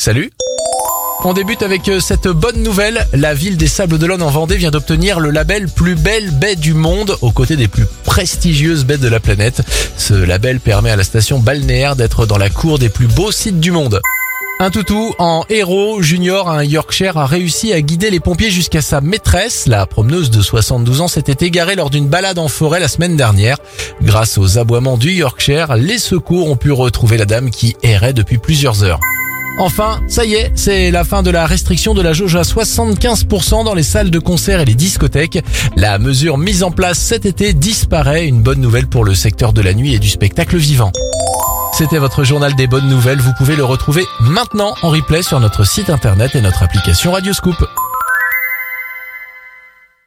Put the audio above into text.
Salut on débute avec euh, cette bonne nouvelle. La ville des Sables d'Olonne en Vendée vient d'obtenir le label plus belle baie du monde aux côtés des plus prestigieuses baies de la planète. Ce label permet à la station balnéaire d'être dans la cour des plus beaux sites du monde. Un toutou en héros junior, un Yorkshire a réussi à guider les pompiers jusqu'à sa maîtresse. La promeneuse de 72 ans s'était égarée lors d'une balade en forêt la semaine dernière. Grâce aux aboiements du Yorkshire, les secours ont pu retrouver la dame qui errait depuis plusieurs heures. Enfin, ça y est, c'est la fin de la restriction de la jauge à 75% dans les salles de concert et les discothèques. La mesure mise en place cet été disparaît, une bonne nouvelle pour le secteur de la nuit et du spectacle vivant. C'était votre journal des bonnes nouvelles, vous pouvez le retrouver maintenant en replay sur notre site internet et notre application Radioscoop.